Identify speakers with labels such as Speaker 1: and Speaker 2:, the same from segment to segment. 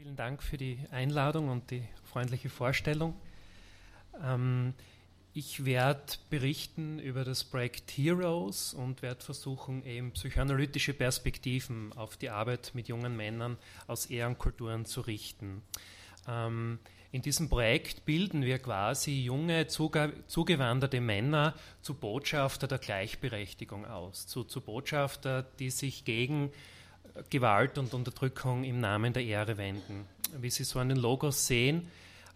Speaker 1: Vielen Dank für die Einladung und die freundliche Vorstellung. Ähm, ich werde berichten über das Projekt Heroes und werde versuchen, eben psychoanalytische Perspektiven auf die Arbeit mit jungen Männern aus Ehrenkulturen zu richten. Ähm, in diesem Projekt bilden wir quasi junge, zugewanderte Männer zu Botschafter der Gleichberechtigung aus, zu, zu Botschafter, die sich gegen Gewalt und Unterdrückung im Namen der Ehre wenden. Wie Sie so an den Logos sehen,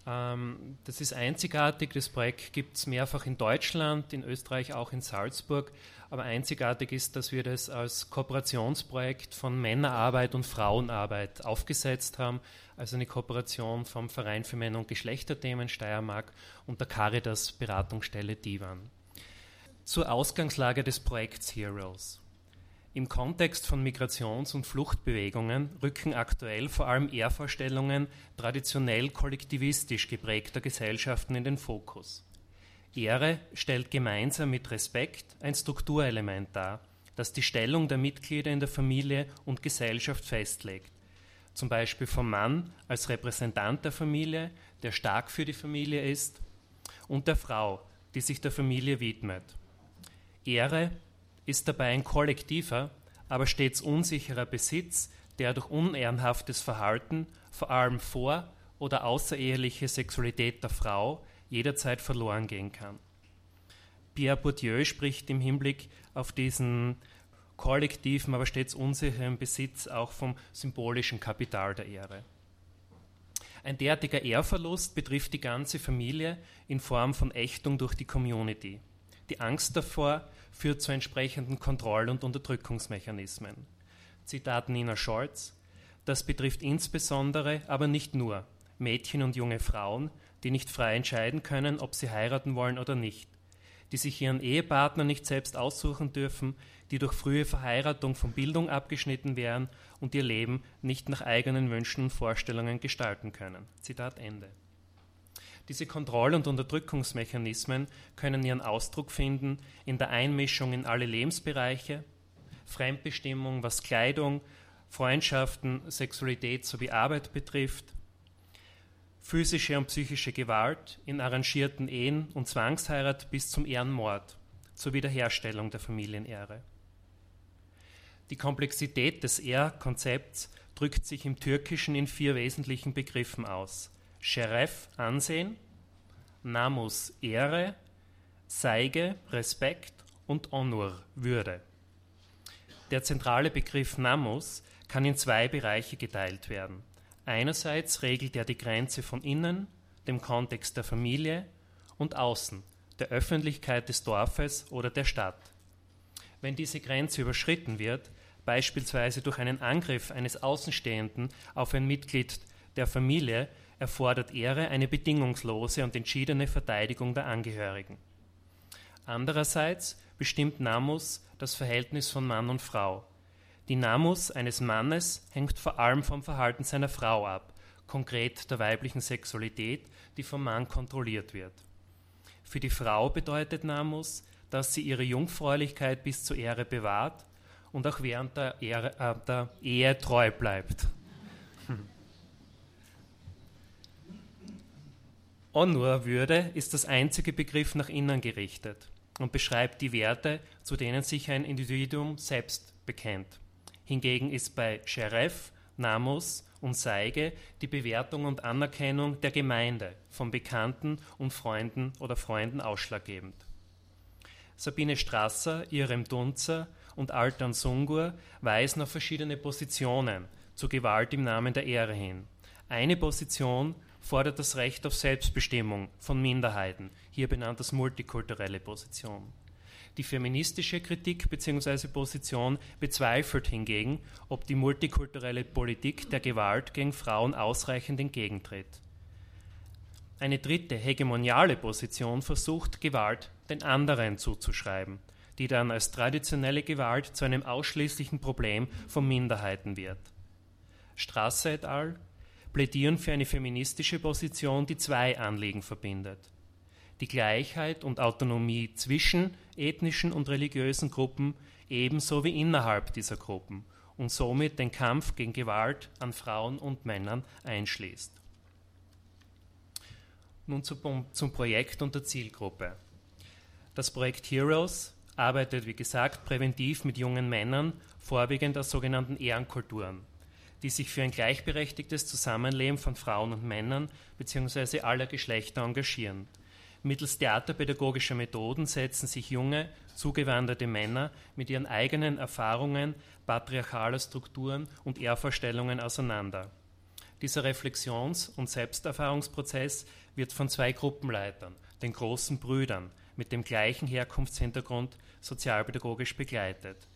Speaker 1: ähm, das ist einzigartig. Das Projekt gibt es mehrfach in Deutschland, in Österreich, auch in Salzburg. Aber einzigartig ist, dass wir das als Kooperationsprojekt von Männerarbeit und Frauenarbeit aufgesetzt haben. Also eine Kooperation vom Verein für Männer- und Geschlechterthemen Steiermark und der Caritas Beratungsstelle Divan. Zur Ausgangslage des Projekts Heroes. Im Kontext von Migrations- und Fluchtbewegungen rücken aktuell vor allem Ehrvorstellungen traditionell kollektivistisch geprägter Gesellschaften in den Fokus. Ehre stellt gemeinsam mit Respekt ein Strukturelement dar, das die Stellung der Mitglieder in der Familie und Gesellschaft festlegt. Zum Beispiel vom Mann als Repräsentant der Familie, der stark für die Familie ist, und der Frau, die sich der Familie widmet. Ehre ist dabei ein kollektiver, aber stets unsicherer Besitz, der durch unehrenhaftes Verhalten, vor allem vor- oder außereheliche Sexualität der Frau, jederzeit verloren gehen kann. Pierre Bourdieu spricht im Hinblick auf diesen kollektiven, aber stets unsicheren Besitz auch vom symbolischen Kapital der Ehre. Ein derartiger Ehrverlust betrifft die ganze Familie in Form von Ächtung durch die Community. Die Angst davor, führt zu entsprechenden Kontroll- und Unterdrückungsmechanismen. Zitat Nina Scholz. Das betrifft insbesondere, aber nicht nur, Mädchen und junge Frauen, die nicht frei entscheiden können, ob sie heiraten wollen oder nicht, die sich ihren Ehepartner nicht selbst aussuchen dürfen, die durch frühe Verheiratung von Bildung abgeschnitten wären und ihr Leben nicht nach eigenen Wünschen und Vorstellungen gestalten können. Zitat Ende. Diese Kontroll- und Unterdrückungsmechanismen können ihren Ausdruck finden in der Einmischung in alle Lebensbereiche, Fremdbestimmung, was Kleidung, Freundschaften, Sexualität sowie Arbeit betrifft, physische und psychische Gewalt in arrangierten Ehen und Zwangsheirat bis zum Ehrenmord zur Wiederherstellung der Familienehre. Die Komplexität des Ehrkonzepts drückt sich im Türkischen in vier wesentlichen Begriffen aus. Sheref Ansehen, Namus Ehre, Seige Respekt und Honor Würde. Der zentrale Begriff Namus kann in zwei Bereiche geteilt werden. Einerseits regelt er die Grenze von innen, dem Kontext der Familie, und außen, der Öffentlichkeit des Dorfes oder der Stadt. Wenn diese Grenze überschritten wird, beispielsweise durch einen Angriff eines Außenstehenden auf ein Mitglied der Familie, erfordert Ehre eine bedingungslose und entschiedene Verteidigung der Angehörigen. Andererseits bestimmt Namus das Verhältnis von Mann und Frau. Die Namus eines Mannes hängt vor allem vom Verhalten seiner Frau ab, konkret der weiblichen Sexualität, die vom Mann kontrolliert wird. Für die Frau bedeutet Namus, dass sie ihre Jungfräulichkeit bis zur Ehre bewahrt und auch während der, Ehre, äh, der Ehe treu bleibt. Honor-Würde ist das einzige Begriff nach innen gerichtet und beschreibt die Werte, zu denen sich ein Individuum selbst bekennt. Hingegen ist bei Sheref, Namus und Seige die Bewertung und Anerkennung der Gemeinde von Bekannten und Freunden oder Freunden ausschlaggebend. Sabine Strasser, Irem Dunzer und Altan Sungur weisen auf verschiedene Positionen zu Gewalt im Namen der Ehre hin. Eine Position fordert das Recht auf Selbstbestimmung von Minderheiten, hier benannt als multikulturelle Position. Die feministische Kritik bzw. Position bezweifelt hingegen, ob die multikulturelle Politik der Gewalt gegen Frauen ausreichend entgegentritt. Eine dritte hegemoniale Position versucht, Gewalt den anderen zuzuschreiben, die dann als traditionelle Gewalt zu einem ausschließlichen Problem von Minderheiten wird. Strasser et al plädieren für eine feministische Position, die zwei Anliegen verbindet. Die Gleichheit und Autonomie zwischen ethnischen und religiösen Gruppen ebenso wie innerhalb dieser Gruppen und somit den Kampf gegen Gewalt an Frauen und Männern einschließt. Nun zum Projekt und der Zielgruppe. Das Projekt Heroes arbeitet, wie gesagt, präventiv mit jungen Männern, vorwiegend aus sogenannten Ehrenkulturen, die sich für ein gleichberechtigtes Zusammenleben von Frauen und Männern bzw. aller Geschlechter engagieren. Mittels theaterpädagogischer Methoden setzen sich junge, zugewanderte Männer mit ihren eigenen Erfahrungen patriarchaler Strukturen und Ehrvorstellungen auseinander. Dieser Reflexions- und Selbsterfahrungsprozess wird von zwei Gruppenleitern, den großen Brüdern, mit dem gleichen Herkunftshintergrund sozialpädagogisch begleitet.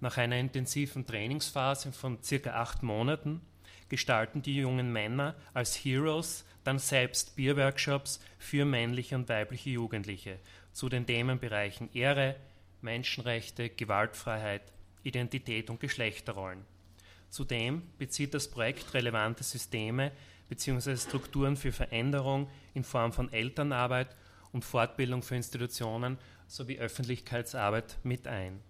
Speaker 1: Nach einer intensiven Trainingsphase von circa acht Monaten gestalten die jungen Männer als Heroes dann selbst Bierworkshops für männliche und weibliche Jugendliche zu den Themenbereichen Ehre, Menschenrechte, Gewaltfreiheit, Identität und Geschlechterrollen. Zudem bezieht das Projekt relevante Systeme bzw. Strukturen für Veränderung in Form von Elternarbeit und Fortbildung für Institutionen sowie Öffentlichkeitsarbeit mit ein.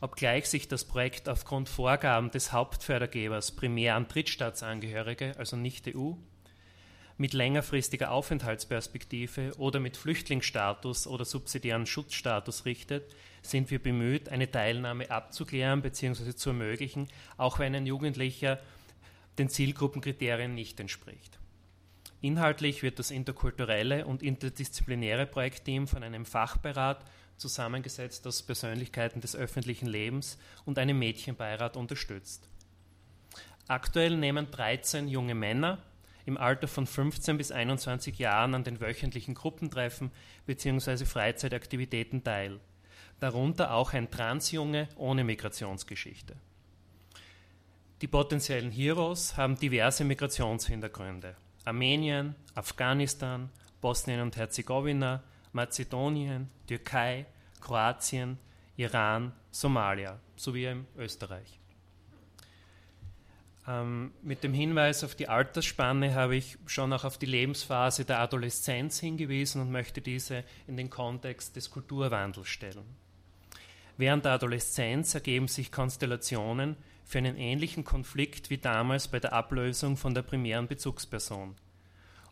Speaker 1: Obgleich sich das Projekt aufgrund Vorgaben des Hauptfördergebers primär an Drittstaatsangehörige, also nicht EU, mit längerfristiger Aufenthaltsperspektive oder mit Flüchtlingsstatus oder subsidiären Schutzstatus richtet, sind wir bemüht, eine Teilnahme abzuklären bzw. zu ermöglichen, auch wenn ein Jugendlicher den Zielgruppenkriterien nicht entspricht. Inhaltlich wird das interkulturelle und interdisziplinäre Projektteam von einem Fachbeirat zusammengesetzt aus Persönlichkeiten des öffentlichen Lebens und einem Mädchenbeirat unterstützt. Aktuell nehmen 13 junge Männer im Alter von 15 bis 21 Jahren an den wöchentlichen Gruppentreffen bzw. Freizeitaktivitäten teil. Darunter auch ein Transjunge ohne Migrationsgeschichte. Die potenziellen Heroes haben diverse Migrationshintergründe. Armenien, Afghanistan, Bosnien und Herzegowina, Mazedonien, Türkei, Kroatien, Iran, Somalia sowie in Österreich. Ähm, mit dem Hinweis auf die Altersspanne habe ich schon auch auf die Lebensphase der Adoleszenz hingewiesen und möchte diese in den Kontext des Kulturwandels stellen. Während der Adoleszenz ergeben sich Konstellationen für einen ähnlichen Konflikt wie damals bei der Ablösung von der primären Bezugsperson.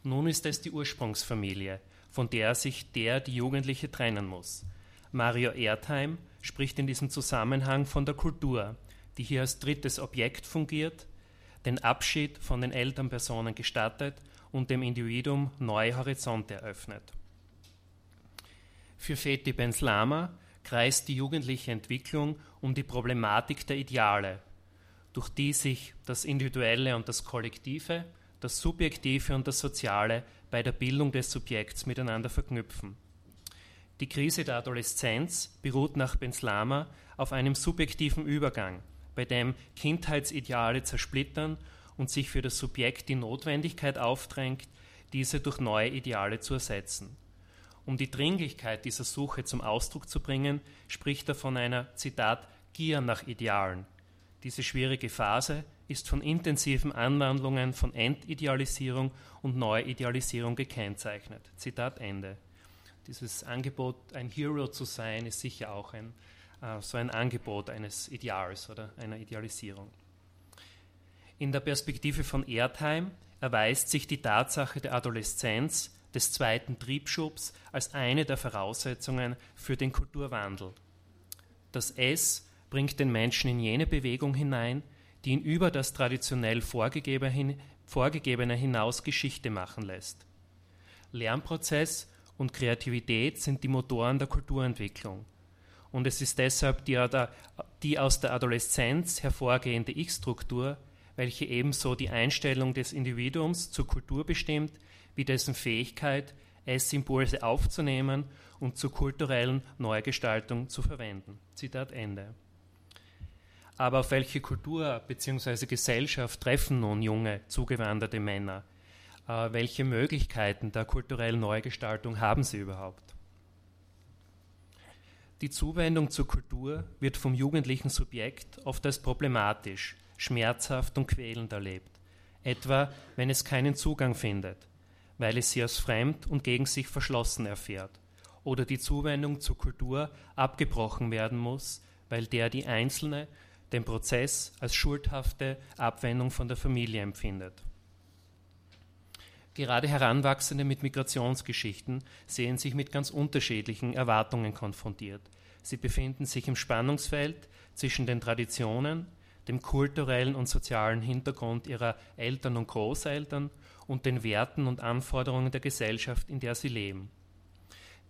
Speaker 1: Nun ist es die Ursprungsfamilie, von der sich der die Jugendliche trennen muss. Mario Erdheim spricht in diesem Zusammenhang von der Kultur, die hier als drittes Objekt fungiert, den Abschied von den Elternpersonen gestattet und dem Individuum neue Horizonte eröffnet. Für Feti Benslama kreist die jugendliche Entwicklung um die Problematik der Ideale, durch die sich das Individuelle und das Kollektive, das Subjektive und das Soziale bei der Bildung des Subjekts miteinander verknüpfen. Die Krise der Adoleszenz beruht nach Benslama auf einem subjektiven Übergang, bei dem Kindheitsideale zersplittern und sich für das Subjekt die Notwendigkeit aufdrängt, diese durch neue Ideale zu ersetzen. Um die Dringlichkeit dieser Suche zum Ausdruck zu bringen, spricht er von einer Zitat Gier nach Idealen. Diese schwierige Phase ist von intensiven Anwandlungen von Entidealisierung und Neuidealisierung gekennzeichnet. Zitat Ende. Dieses Angebot, ein Hero zu sein, ist sicher auch ein, äh, so ein Angebot eines Ideals oder einer Idealisierung. In der Perspektive von Erdheim erweist sich die Tatsache der Adoleszenz des zweiten Triebschubs als eine der Voraussetzungen für den Kulturwandel. Das S bringt den Menschen in jene Bewegung hinein, die ihn über das traditionell Vorgegebene hinaus Geschichte machen lässt. Lernprozess und Kreativität sind die Motoren der Kulturentwicklung. Und es ist deshalb die, die aus der Adoleszenz hervorgehende Ich-Struktur, welche ebenso die Einstellung des Individuums zur Kultur bestimmt, wie dessen Fähigkeit, es Impulse aufzunehmen und zur kulturellen Neugestaltung zu verwenden. Zitat Ende. Aber auf welche Kultur bzw. Gesellschaft treffen nun junge, zugewanderte Männer? Äh, welche Möglichkeiten der kulturellen Neugestaltung haben sie überhaupt? Die Zuwendung zur Kultur wird vom jugendlichen Subjekt oft als problematisch, schmerzhaft und quälend erlebt, etwa wenn es keinen Zugang findet, weil es sie als fremd und gegen sich verschlossen erfährt, oder die Zuwendung zur Kultur abgebrochen werden muss, weil der die Einzelne den Prozess als schuldhafte Abwendung von der Familie empfindet. Gerade Heranwachsende mit Migrationsgeschichten sehen sich mit ganz unterschiedlichen Erwartungen konfrontiert. Sie befinden sich im Spannungsfeld zwischen den Traditionen, dem kulturellen und sozialen Hintergrund ihrer Eltern und Großeltern und den Werten und Anforderungen der Gesellschaft, in der sie leben.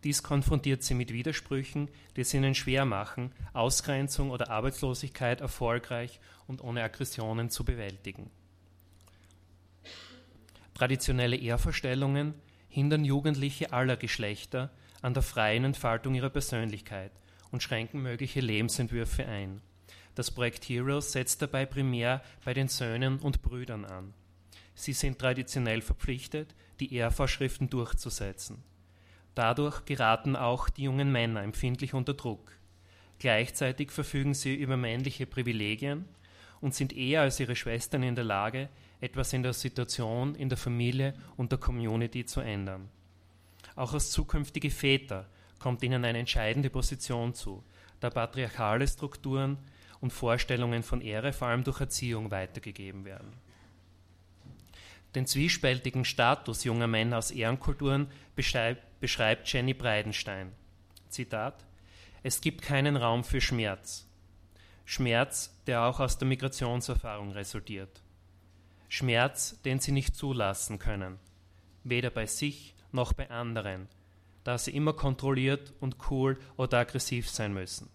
Speaker 1: Dies konfrontiert sie mit Widersprüchen, die es ihnen schwer machen, Ausgrenzung oder Arbeitslosigkeit erfolgreich und ohne Aggressionen zu bewältigen. Traditionelle Ehrvorstellungen hindern Jugendliche aller Geschlechter an der freien Entfaltung ihrer Persönlichkeit und schränken mögliche Lebensentwürfe ein. Das Projekt Heroes setzt dabei primär bei den Söhnen und Brüdern an. Sie sind traditionell verpflichtet, die Ehrvorschriften durchzusetzen. Dadurch geraten auch die jungen Männer empfindlich unter Druck. Gleichzeitig verfügen sie über männliche Privilegien und sind eher als ihre Schwestern in der Lage, etwas in der Situation, in der Familie und der Community zu ändern. Auch als zukünftige Väter kommt ihnen eine entscheidende Position zu, da patriarchale Strukturen und Vorstellungen von Ehre vor allem durch Erziehung weitergegeben werden. Den zwiespältigen Status junger Männer aus Ehrenkulturen beschreibt Jenny Breidenstein. Zitat: Es gibt keinen Raum für Schmerz. Schmerz, der auch aus der Migrationserfahrung resultiert. Schmerz, den sie nicht zulassen können, weder bei sich noch bei anderen, da sie immer kontrolliert und cool oder aggressiv sein müssen.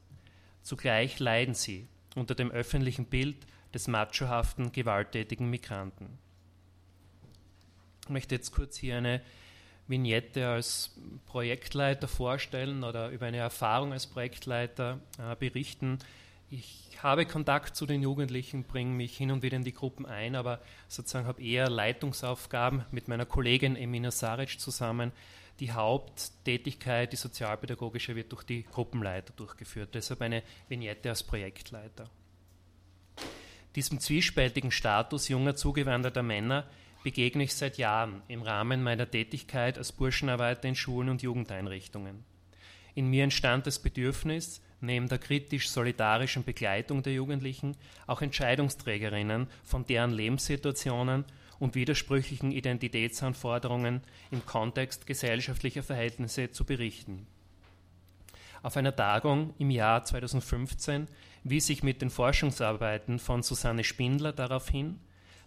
Speaker 1: Zugleich leiden sie unter dem öffentlichen Bild des machohaften, gewalttätigen Migranten. Möchte jetzt kurz hier eine Vignette als Projektleiter vorstellen oder über eine Erfahrung als Projektleiter äh, berichten. Ich habe Kontakt zu den Jugendlichen, bringe mich hin und wieder in die Gruppen ein, aber sozusagen habe eher Leitungsaufgaben mit meiner Kollegin Emina Saric zusammen, die Haupttätigkeit, die sozialpädagogische, wird durch die Gruppenleiter durchgeführt. Deshalb eine Vignette als Projektleiter. Diesem zwiespältigen Status junger zugewanderter Männer begegne ich seit Jahren im Rahmen meiner Tätigkeit als Burschenarbeiter in Schulen und Jugendeinrichtungen. In mir entstand das Bedürfnis, neben der kritisch-solidarischen Begleitung der Jugendlichen auch Entscheidungsträgerinnen von deren Lebenssituationen und widersprüchlichen Identitätsanforderungen im Kontext gesellschaftlicher Verhältnisse zu berichten. Auf einer Tagung im Jahr 2015 wies ich mit den Forschungsarbeiten von Susanne Spindler darauf hin,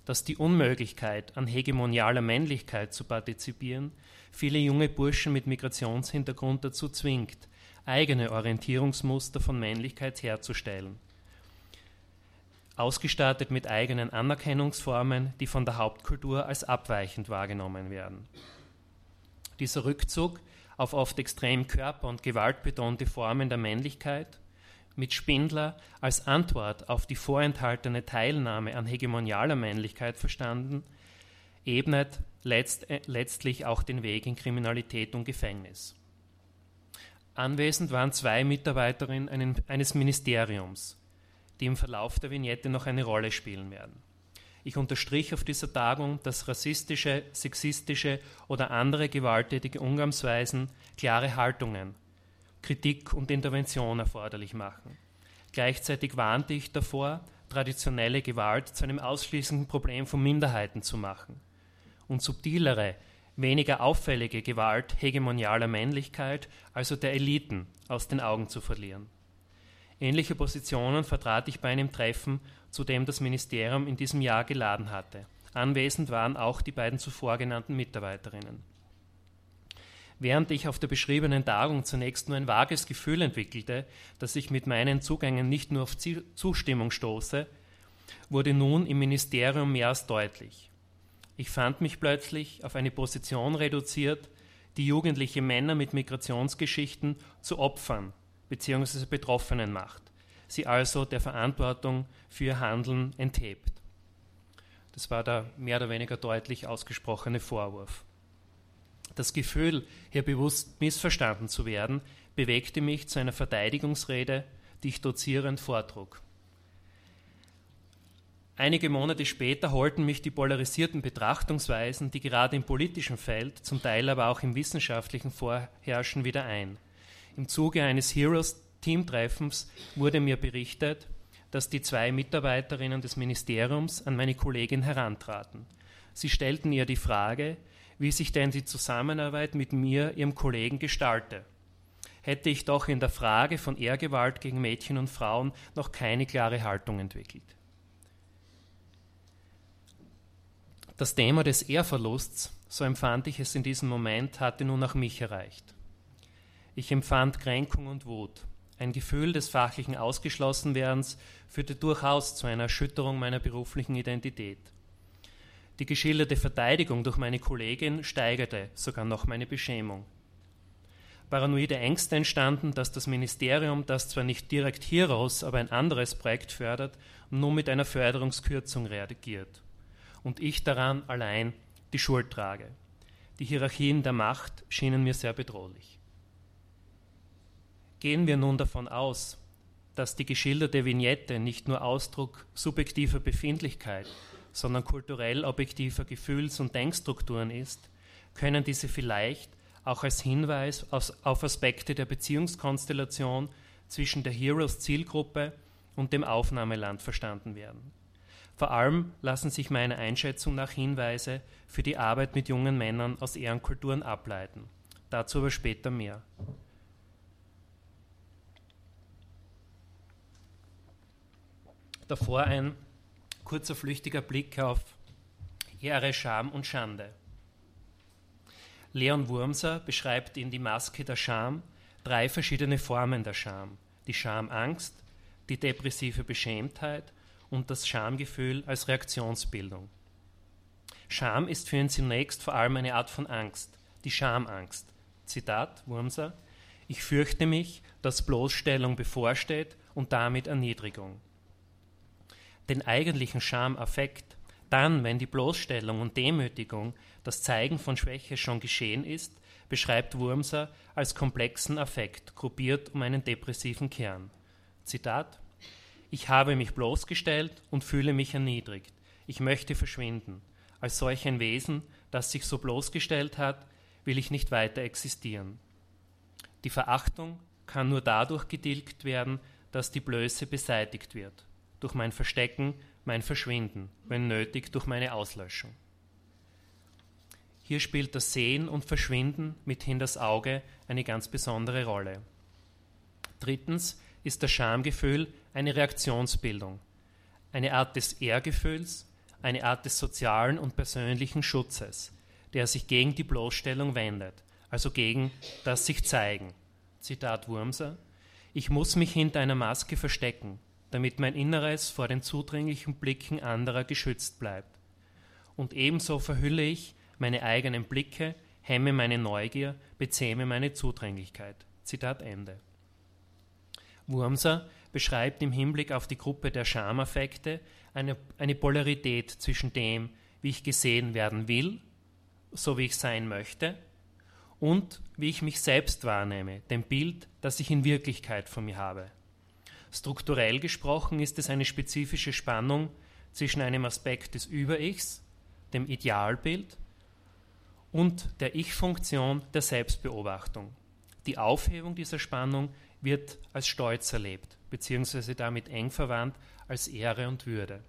Speaker 1: dass die Unmöglichkeit, an hegemonialer Männlichkeit zu partizipieren, viele junge Burschen mit Migrationshintergrund dazu zwingt, eigene Orientierungsmuster von Männlichkeit herzustellen ausgestattet mit eigenen Anerkennungsformen, die von der Hauptkultur als abweichend wahrgenommen werden. Dieser Rückzug auf oft extrem körper- und gewaltbetonte Formen der Männlichkeit, mit Spindler als Antwort auf die vorenthaltene Teilnahme an hegemonialer Männlichkeit verstanden, ebnet letzt, äh, letztlich auch den Weg in Kriminalität und Gefängnis. Anwesend waren zwei Mitarbeiterinnen eines Ministeriums, die im Verlauf der Vignette noch eine Rolle spielen werden. Ich unterstrich auf dieser Tagung, dass rassistische, sexistische oder andere gewalttätige Umgangsweisen klare Haltungen, Kritik und Intervention erforderlich machen. Gleichzeitig warnte ich davor, traditionelle Gewalt zu einem ausschließenden Problem von Minderheiten zu machen und subtilere, weniger auffällige Gewalt hegemonialer Männlichkeit, also der Eliten, aus den Augen zu verlieren. Ähnliche Positionen vertrat ich bei einem Treffen, zu dem das Ministerium in diesem Jahr geladen hatte. Anwesend waren auch die beiden zuvor genannten Mitarbeiterinnen. Während ich auf der beschriebenen Tagung zunächst nur ein vages Gefühl entwickelte, dass ich mit meinen Zugängen nicht nur auf Zustimmung stoße, wurde nun im Ministerium mehr als deutlich. Ich fand mich plötzlich auf eine Position reduziert, die jugendliche Männer mit Migrationsgeschichten zu Opfern bzw. Betroffenen macht, sie also der Verantwortung für ihr Handeln enthebt. Das war der mehr oder weniger deutlich ausgesprochene Vorwurf. Das Gefühl, hier bewusst missverstanden zu werden, bewegte mich zu einer Verteidigungsrede, die ich dozierend vortrug. Einige Monate später holten mich die polarisierten Betrachtungsweisen, die gerade im politischen Feld, zum Teil aber auch im wissenschaftlichen vorherrschen, wieder ein. Im Zuge eines Heroes Teamtreffens wurde mir berichtet, dass die zwei Mitarbeiterinnen des Ministeriums an meine Kollegin herantraten. Sie stellten ihr die Frage, wie sich denn die Zusammenarbeit mit mir, ihrem Kollegen, gestalte. Hätte ich doch in der Frage von Ehrgewalt gegen Mädchen und Frauen noch keine klare Haltung entwickelt. Das Thema des Ehrverlusts, so empfand ich es in diesem Moment, hatte nun auch mich erreicht. Ich empfand Kränkung und Wut. Ein Gefühl des fachlichen Ausgeschlossenwerdens führte durchaus zu einer Erschütterung meiner beruflichen Identität. Die geschilderte Verteidigung durch meine Kollegin steigerte sogar noch meine Beschämung. Paranoide Ängste entstanden, dass das Ministerium, das zwar nicht direkt Heroes, aber ein anderes Projekt fördert, nun mit einer Förderungskürzung reagiert und ich daran allein die Schuld trage. Die Hierarchien der Macht schienen mir sehr bedrohlich. Gehen wir nun davon aus, dass die geschilderte Vignette nicht nur Ausdruck subjektiver Befindlichkeit, sondern kulturell objektiver Gefühls- und Denkstrukturen ist, können diese vielleicht auch als Hinweis auf Aspekte der Beziehungskonstellation zwischen der Heroes-Zielgruppe und dem Aufnahmeland verstanden werden. Vor allem lassen sich meiner Einschätzung nach Hinweise für die Arbeit mit jungen Männern aus Ehrenkulturen ableiten. Dazu aber später mehr. Davor ein kurzer flüchtiger Blick auf Ehre, Scham und Schande. Leon Wurmser beschreibt in Die Maske der Scham drei verschiedene Formen der Scham. Die Schamangst, die depressive Beschämtheit und das Schamgefühl als Reaktionsbildung. Scham ist für ihn zunächst vor allem eine Art von Angst, die Schamangst. Zitat Wurmser: Ich fürchte mich, dass Bloßstellung bevorsteht und damit Erniedrigung. Den eigentlichen Schamaffekt, dann, wenn die Bloßstellung und Demütigung, das Zeigen von Schwäche schon geschehen ist, beschreibt Wurmser als komplexen Affekt, gruppiert um einen depressiven Kern. Zitat ich habe mich bloßgestellt und fühle mich erniedrigt. Ich möchte verschwinden. Als solch ein Wesen, das sich so bloßgestellt hat, will ich nicht weiter existieren. Die Verachtung kann nur dadurch getilgt werden, dass die Blöße beseitigt wird. Durch mein Verstecken, mein Verschwinden, wenn nötig durch meine Auslöschung. Hier spielt das Sehen und Verschwinden mithin das Auge eine ganz besondere Rolle. Drittens ist das Schamgefühl eine Reaktionsbildung, eine Art des Ehrgefühls, eine Art des sozialen und persönlichen Schutzes, der sich gegen die Bloßstellung wendet, also gegen das sich zeigen. Zitat Wurmser: Ich muss mich hinter einer Maske verstecken, damit mein Inneres vor den zudringlichen Blicken anderer geschützt bleibt. Und ebenso verhülle ich meine eigenen Blicke, hemme meine Neugier, bezähme meine Zudringlichkeit. Zitat Ende. Wurmser beschreibt im Hinblick auf die Gruppe der Schamaffekte eine, eine Polarität zwischen dem, wie ich gesehen werden will, so wie ich sein möchte, und wie ich mich selbst wahrnehme, dem Bild, das ich in Wirklichkeit von mir habe. Strukturell gesprochen ist es eine spezifische Spannung zwischen einem Aspekt des Über-Ichs, dem Idealbild, und der Ich-Funktion der Selbstbeobachtung. Die Aufhebung dieser Spannung wird als Stolz erlebt, beziehungsweise damit eng verwandt als Ehre und Würde.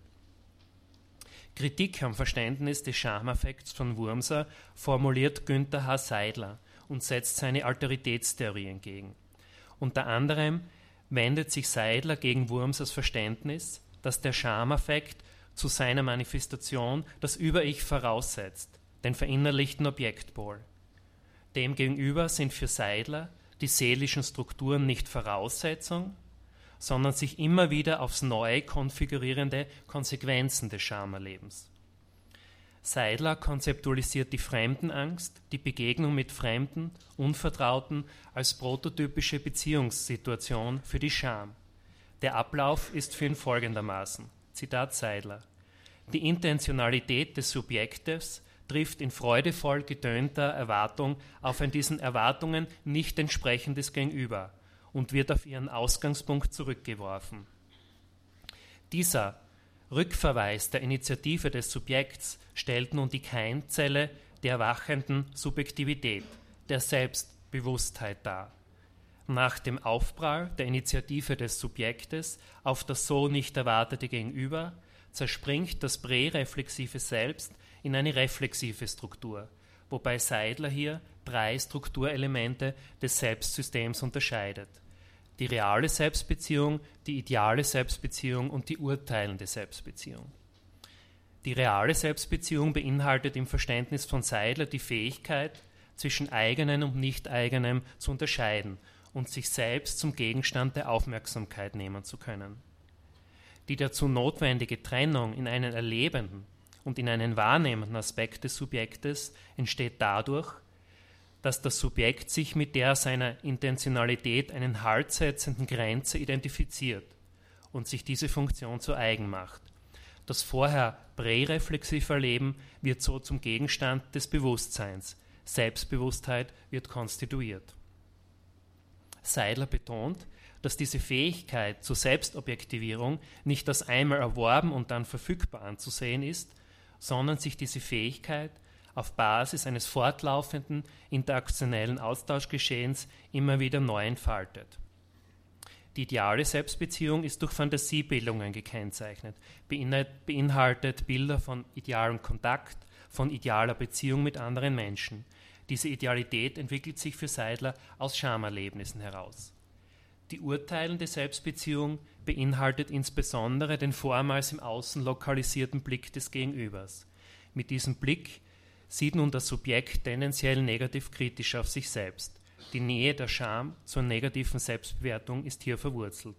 Speaker 1: Kritik am Verständnis des Schamaffekts von Wurmser formuliert Günther H. Seidler und setzt seine Alteritätstheorie entgegen. Unter anderem wendet sich Seidler gegen Wurmsers Verständnis, dass der Schamaffekt zu seiner Manifestation das Über-Ich voraussetzt, den verinnerlichten Objektpol. Demgegenüber sind für Seidler die seelischen Strukturen nicht Voraussetzung, sondern sich immer wieder aufs Neue konfigurierende Konsequenzen des Schamerlebens. Seidler konzeptualisiert die Fremdenangst, die Begegnung mit Fremden, Unvertrauten als prototypische Beziehungssituation für die Scham. Der Ablauf ist für ihn folgendermaßen: Zitat Seidler. Die Intentionalität des Subjektes trifft in freudevoll gedönter Erwartung auf ein diesen Erwartungen nicht entsprechendes Gegenüber und wird auf ihren Ausgangspunkt zurückgeworfen. Dieser Rückverweis der Initiative des Subjekts stellt nun die Keimzelle der erwachenden Subjektivität, der Selbstbewusstheit dar. nach dem Aufprall der Initiative des Subjektes auf das so nicht erwartete Gegenüber zerspringt das präreflexive Selbst in eine reflexive Struktur, wobei Seidler hier drei Strukturelemente des Selbstsystems unterscheidet. Die reale Selbstbeziehung, die ideale Selbstbeziehung und die urteilende Selbstbeziehung. Die reale Selbstbeziehung beinhaltet im Verständnis von Seidler die Fähigkeit, zwischen eigenen und nicht eigenem zu unterscheiden und sich selbst zum Gegenstand der Aufmerksamkeit nehmen zu können. Die dazu notwendige Trennung in einen erlebenden und in einen wahrnehmenden Aspekt des Subjektes entsteht dadurch, dass das Subjekt sich mit der seiner Intentionalität einen Halt setzenden Grenze identifiziert und sich diese Funktion zu eigen macht. Das vorher präreflexive Erleben wird so zum Gegenstand des Bewusstseins. Selbstbewusstheit wird konstituiert. Seidler betont, dass diese Fähigkeit zur Selbstobjektivierung nicht als einmal erworben und dann verfügbar anzusehen ist, sondern sich diese Fähigkeit auf Basis eines fortlaufenden interaktionellen Austauschgeschehens immer wieder neu entfaltet. Die ideale Selbstbeziehung ist durch Fantasiebildungen gekennzeichnet, beinhaltet Bilder von idealem Kontakt, von idealer Beziehung mit anderen Menschen, diese Idealität entwickelt sich für Seidler aus Schamerlebnissen heraus. Die urteilende Selbstbeziehung beinhaltet insbesondere den vormals im Außen lokalisierten Blick des Gegenübers. Mit diesem Blick sieht nun das Subjekt tendenziell negativ kritisch auf sich selbst. Die Nähe der Scham zur negativen Selbstbewertung ist hier verwurzelt.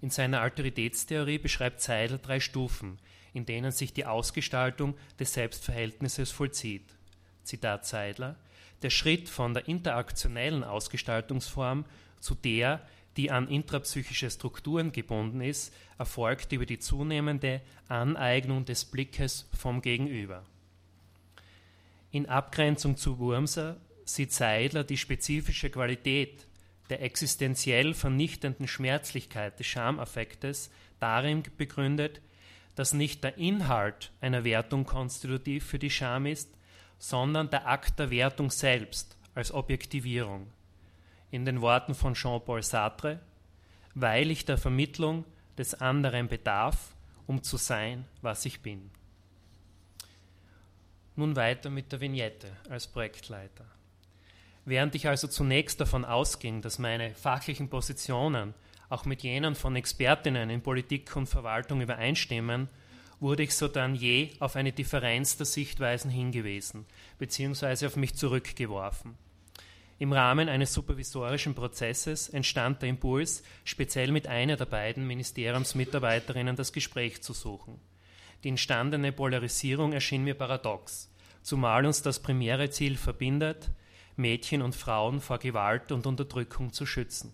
Speaker 1: In seiner Alteritätstheorie beschreibt Seidel drei Stufen, in denen sich die Ausgestaltung des Selbstverhältnisses vollzieht. Zitat Seidler, der Schritt von der interaktionellen Ausgestaltungsform zu der, die an intrapsychische Strukturen gebunden ist, erfolgt über die zunehmende Aneignung des Blickes vom Gegenüber. In Abgrenzung zu Wurmser sieht Seidler die spezifische Qualität der existenziell vernichtenden Schmerzlichkeit des Schamaffektes darin begründet, dass nicht der Inhalt einer Wertung konstitutiv für die Scham ist, sondern der Akt der Wertung selbst als Objektivierung. In den Worten von Jean-Paul Sartre, weil ich der Vermittlung des anderen bedarf, um zu sein, was ich bin. Nun weiter mit der Vignette als Projektleiter. Während ich also zunächst davon ausging, dass meine fachlichen Positionen auch mit jenen von Expertinnen in Politik und Verwaltung übereinstimmen, wurde ich sodann je auf eine Differenz der Sichtweisen hingewiesen bzw. auf mich zurückgeworfen. Im Rahmen eines supervisorischen Prozesses entstand der Impuls, speziell mit einer der beiden Ministeriumsmitarbeiterinnen das Gespräch zu suchen. Die entstandene Polarisierung erschien mir paradox, zumal uns das primäre Ziel verbindet, Mädchen und Frauen vor Gewalt und Unterdrückung zu schützen.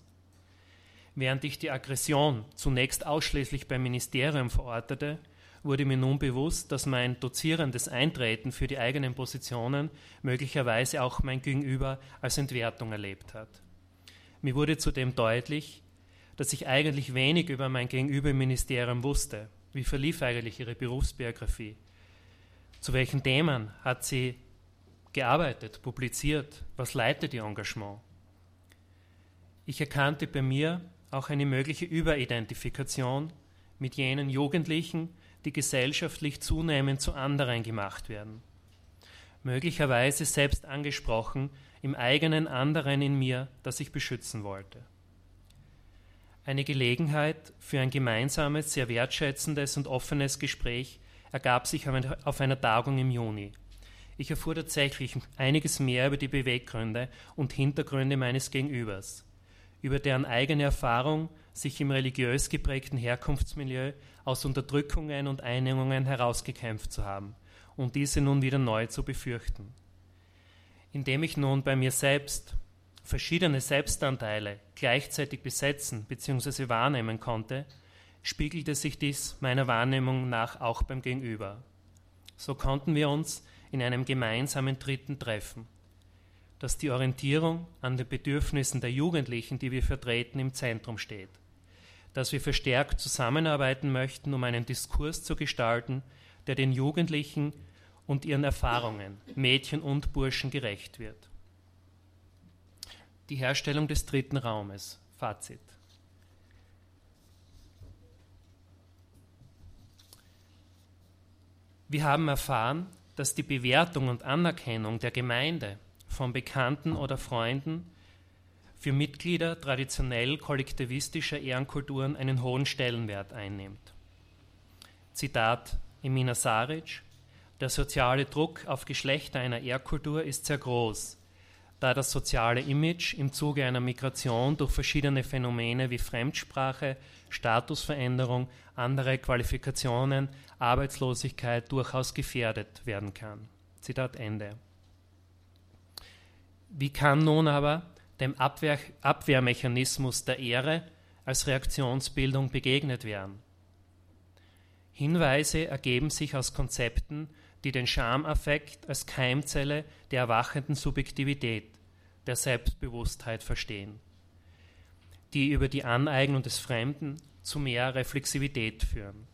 Speaker 1: Während ich die Aggression zunächst ausschließlich beim Ministerium verortete, wurde mir nun bewusst, dass mein dozierendes Eintreten für die eigenen Positionen möglicherweise auch mein Gegenüber als Entwertung erlebt hat. Mir wurde zudem deutlich, dass ich eigentlich wenig über mein Gegenüber im Ministerium wusste. Wie verlief eigentlich ihre Berufsbiografie? Zu welchen Themen hat sie gearbeitet, publiziert? Was leitet ihr Engagement? Ich erkannte bei mir auch eine mögliche Überidentifikation mit jenen Jugendlichen, die gesellschaftlich zunehmend zu anderen gemacht werden. Möglicherweise selbst angesprochen im eigenen anderen in mir, das ich beschützen wollte. Eine Gelegenheit für ein gemeinsames, sehr wertschätzendes und offenes Gespräch ergab sich auf einer Tagung im Juni. Ich erfuhr tatsächlich einiges mehr über die Beweggründe und Hintergründe meines Gegenübers, über deren eigene Erfahrung sich im religiös geprägten Herkunftsmilieu aus Unterdrückungen und Einengungen herausgekämpft zu haben und diese nun wieder neu zu befürchten. Indem ich nun bei mir selbst verschiedene Selbstanteile gleichzeitig besetzen bzw. wahrnehmen konnte, spiegelte sich dies meiner Wahrnehmung nach auch beim Gegenüber. So konnten wir uns in einem gemeinsamen Dritten treffen, dass die Orientierung an den Bedürfnissen der Jugendlichen, die wir vertreten, im Zentrum steht dass wir verstärkt zusammenarbeiten möchten, um einen Diskurs zu gestalten, der den Jugendlichen und ihren Erfahrungen, Mädchen und Burschen, gerecht wird. Die Herstellung des dritten Raumes. Fazit. Wir haben erfahren, dass die Bewertung und Anerkennung der Gemeinde von Bekannten oder Freunden für Mitglieder traditionell kollektivistischer Ehrenkulturen einen hohen Stellenwert einnimmt. Zitat Emina Saric: Der soziale Druck auf Geschlechter einer Ehrkultur ist sehr groß, da das soziale Image im Zuge einer Migration durch verschiedene Phänomene wie Fremdsprache, Statusveränderung, andere Qualifikationen, Arbeitslosigkeit durchaus gefährdet werden kann. Zitat Ende. Wie kann nun aber dem Abwehr Abwehrmechanismus der Ehre als Reaktionsbildung begegnet werden? Hinweise ergeben sich aus Konzepten, die den Schamaffekt als Keimzelle der erwachenden Subjektivität, der Selbstbewusstheit verstehen, die über die Aneignung des Fremden zu mehr Reflexivität führen.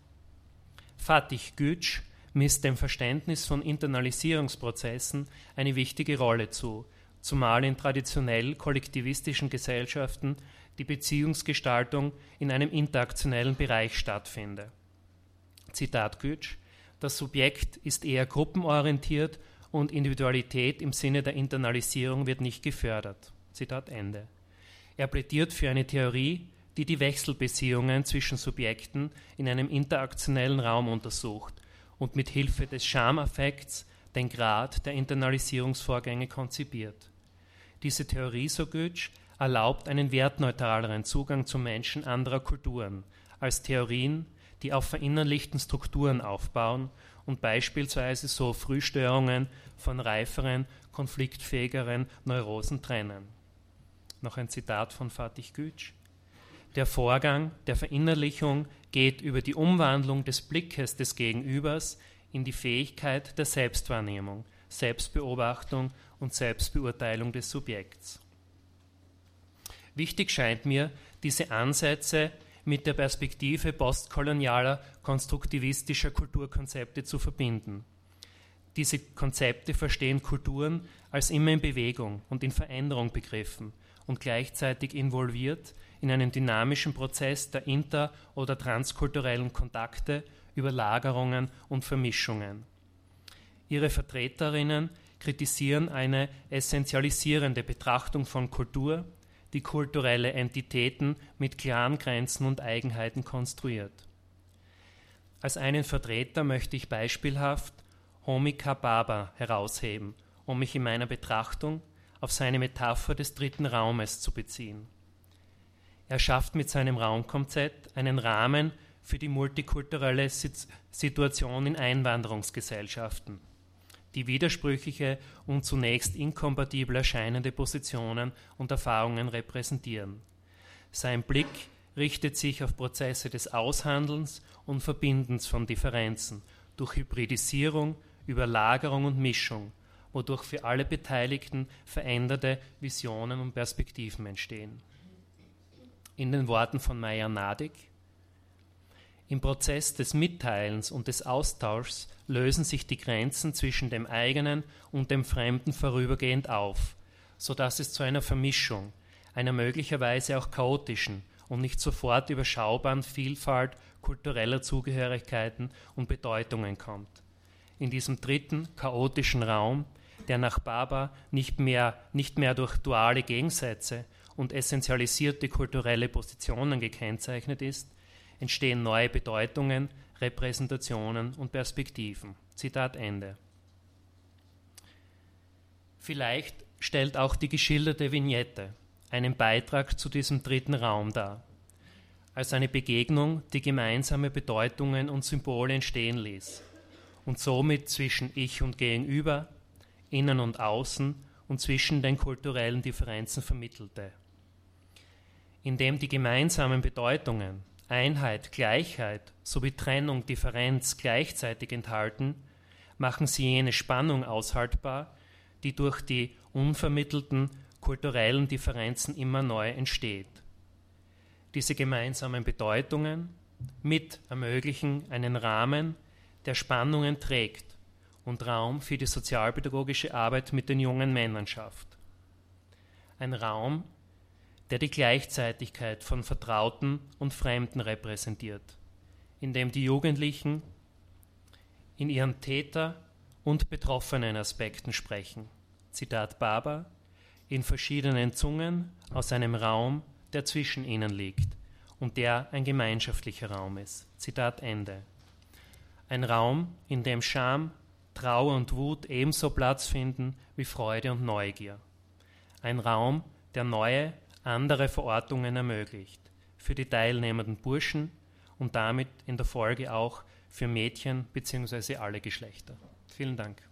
Speaker 1: Fatih Gütsch misst dem Verständnis von Internalisierungsprozessen eine wichtige Rolle zu, zumal in traditionell kollektivistischen Gesellschaften die Beziehungsgestaltung in einem interaktionellen Bereich stattfinde. Zitat Gütsch, das Subjekt ist eher gruppenorientiert und Individualität im Sinne der Internalisierung wird nicht gefördert. Zitat Ende. Er plädiert für eine Theorie, die die Wechselbeziehungen zwischen Subjekten in einem interaktionellen Raum untersucht und mit Hilfe des Schamaffekts den Grad der Internalisierungsvorgänge konzipiert. Diese Theorie, so Goetsch, erlaubt einen wertneutraleren Zugang zu Menschen anderer Kulturen als Theorien, die auf verinnerlichten Strukturen aufbauen und beispielsweise so Frühstörungen von reiferen, konfliktfähigeren Neurosen trennen. Noch ein Zitat von Fatih Gütsch. Der Vorgang der Verinnerlichung geht über die Umwandlung des Blickes des Gegenübers in die Fähigkeit der Selbstwahrnehmung, Selbstbeobachtung und Selbstbeurteilung des Subjekts. Wichtig scheint mir, diese Ansätze mit der Perspektive postkolonialer, konstruktivistischer Kulturkonzepte zu verbinden. Diese Konzepte verstehen Kulturen als immer in Bewegung und in Veränderung begriffen und gleichzeitig involviert in einen dynamischen Prozess der inter- oder transkulturellen Kontakte, Überlagerungen und Vermischungen. Ihre Vertreterinnen kritisieren eine essentialisierende Betrachtung von Kultur, die kulturelle Entitäten mit klaren Grenzen und Eigenheiten konstruiert. Als einen Vertreter möchte ich beispielhaft Homika Baba herausheben, um mich in meiner Betrachtung auf seine Metapher des dritten Raumes zu beziehen. Er schafft mit seinem Raumkonzept einen Rahmen für die multikulturelle Situation in Einwanderungsgesellschaften die widersprüchliche und zunächst inkompatibel erscheinende Positionen und Erfahrungen repräsentieren. Sein Blick richtet sich auf Prozesse des Aushandelns und Verbindens von Differenzen durch Hybridisierung, Überlagerung und Mischung, wodurch für alle Beteiligten veränderte Visionen und Perspektiven entstehen. In den Worten von Meyer Nadig im Prozess des Mitteilens und des Austauschs lösen sich die Grenzen zwischen dem eigenen und dem Fremden vorübergehend auf, so dass es zu einer Vermischung, einer möglicherweise auch chaotischen und nicht sofort überschaubaren Vielfalt kultureller Zugehörigkeiten und Bedeutungen kommt. In diesem dritten, chaotischen Raum, der nach Baba nicht mehr, nicht mehr durch duale Gegensätze und essentialisierte kulturelle Positionen gekennzeichnet ist, entstehen neue Bedeutungen, Repräsentationen und Perspektiven. Zitat Ende. Vielleicht stellt auch die geschilderte Vignette einen Beitrag zu diesem dritten Raum dar, als eine Begegnung, die gemeinsame Bedeutungen und Symbole entstehen ließ und somit zwischen Ich und Gegenüber, Innen und Außen und zwischen den kulturellen Differenzen vermittelte. Indem die gemeinsamen Bedeutungen Einheit, Gleichheit sowie Trennung, Differenz gleichzeitig enthalten, machen sie jene Spannung aushaltbar, die durch die unvermittelten kulturellen Differenzen immer neu entsteht. Diese gemeinsamen Bedeutungen mit ermöglichen einen Rahmen, der Spannungen trägt und Raum für die sozialpädagogische Arbeit mit den jungen Männern schafft. ein Raum, der die Gleichzeitigkeit von Vertrauten und Fremden repräsentiert, in dem die Jugendlichen in ihren Täter- und betroffenen Aspekten sprechen. Zitat Baba, in verschiedenen Zungen aus einem Raum, der zwischen ihnen liegt und der ein gemeinschaftlicher Raum ist. Zitat Ende. Ein Raum, in dem Scham, Trauer und Wut ebenso Platz finden wie Freude und Neugier. Ein Raum, der neue, andere Verortungen ermöglicht, für die teilnehmenden Burschen und damit in der Folge auch für Mädchen bzw. alle Geschlechter. Vielen Dank.